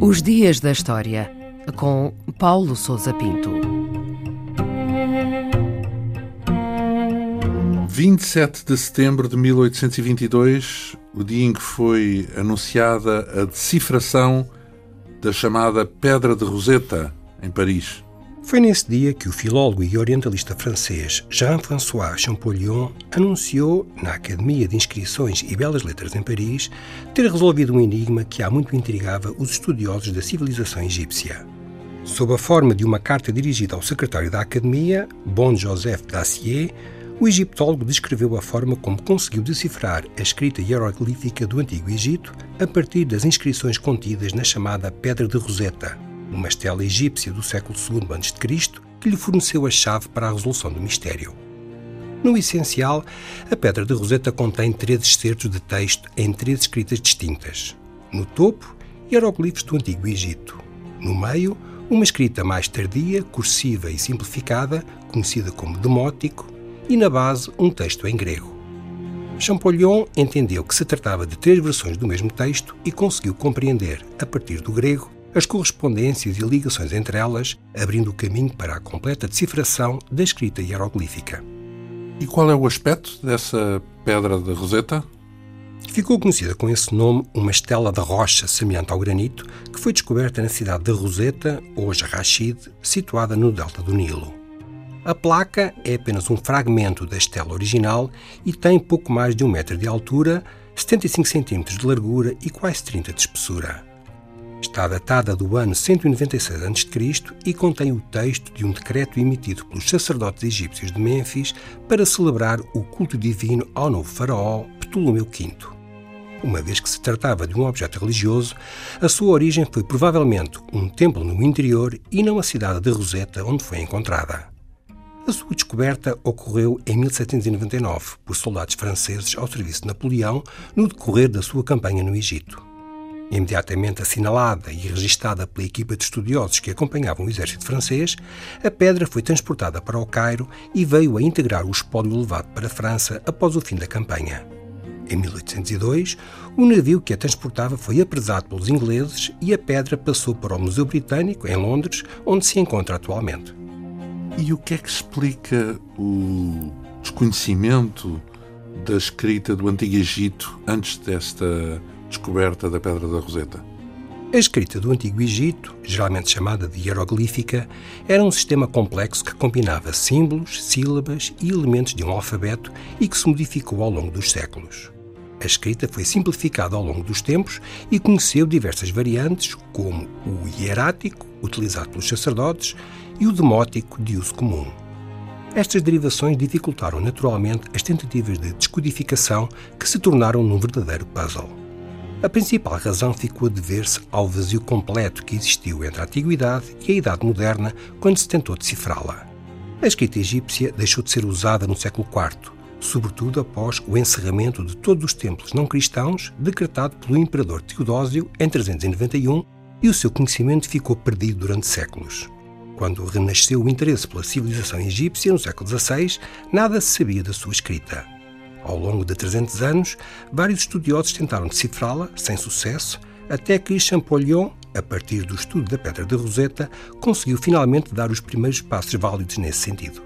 Os Dias da História, com Paulo Souza Pinto. 27 de setembro de 1822, o dia em que foi anunciada a decifração da chamada Pedra de Roseta, em Paris. Foi nesse dia que o filólogo e orientalista francês Jean-François Champollion anunciou, na Academia de Inscrições e Belas Letras em Paris, ter resolvido um enigma que há muito intrigava os estudiosos da civilização egípcia. Sob a forma de uma carta dirigida ao secretário da Academia, Bon Joseph Dacier, o egiptólogo descreveu a forma como conseguiu decifrar a escrita hieroglífica do Antigo Egito a partir das inscrições contidas na chamada Pedra de Roseta, uma estela egípcia do século II a.C., que lhe forneceu a chave para a resolução do mistério. No essencial, a Pedra de Roseta contém três excertos de texto em três escritas distintas. No topo, hieroglifos do Antigo Egito. No meio, uma escrita mais tardia, cursiva e simplificada, conhecida como demótico, e na base um texto em grego. Champollion entendeu que se tratava de três versões do mesmo texto e conseguiu compreender, a partir do grego, as correspondências e ligações entre elas, abrindo o caminho para a completa decifração da escrita hieroglífica. E qual é o aspecto dessa pedra de Roseta? Ficou conhecida com esse nome uma estela de rocha semelhante ao granito que foi descoberta na cidade de Roseta, hoje Rashid, situada no delta do Nilo. A placa é apenas um fragmento da estela original e tem pouco mais de um metro de altura, 75 centímetros de largura e quase 30 de espessura. Está datada do ano 196 a.C. e contém o texto de um decreto emitido pelos sacerdotes egípcios de Mênfis para celebrar o culto divino ao novo faraó Ptolomeu V. Uma vez que se tratava de um objeto religioso, a sua origem foi provavelmente um templo no interior e não a cidade de Roseta onde foi encontrada. A sua descoberta ocorreu em 1799 por soldados franceses ao serviço de Napoleão no decorrer da sua campanha no Egito. Imediatamente assinalada e registada pela equipa de estudiosos que acompanhavam o exército francês, a pedra foi transportada para o Cairo e veio a integrar o espólio levado para a França após o fim da campanha. Em 1802, o navio que a transportava foi apresado pelos ingleses e a pedra passou para o Museu Britânico, em Londres, onde se encontra atualmente. E o que é que explica o desconhecimento da escrita do Antigo Egito antes desta descoberta da Pedra da Roseta? A escrita do Antigo Egito, geralmente chamada de hieroglífica, era um sistema complexo que combinava símbolos, sílabas e elementos de um alfabeto e que se modificou ao longo dos séculos. A escrita foi simplificada ao longo dos tempos e conheceu diversas variantes, como o hierático, utilizado pelos sacerdotes, e o demótico, de uso comum. Estas derivações dificultaram naturalmente as tentativas de descodificação que se tornaram num verdadeiro puzzle. A principal razão ficou a dever-se ao vazio completo que existiu entre a Antiguidade e a Idade Moderna quando se tentou decifrá-la. A escrita egípcia deixou de ser usada no século IV, sobretudo após o encerramento de todos os templos não cristãos decretado pelo imperador Teodósio em 391 e o seu conhecimento ficou perdido durante séculos. Quando renasceu o interesse pela civilização egípcia no século XVI, nada se sabia da sua escrita. Ao longo de 300 anos, vários estudiosos tentaram decifrá-la, sem sucesso, até que Champollion, a partir do estudo da Pedra de Roseta, conseguiu finalmente dar os primeiros passos válidos nesse sentido.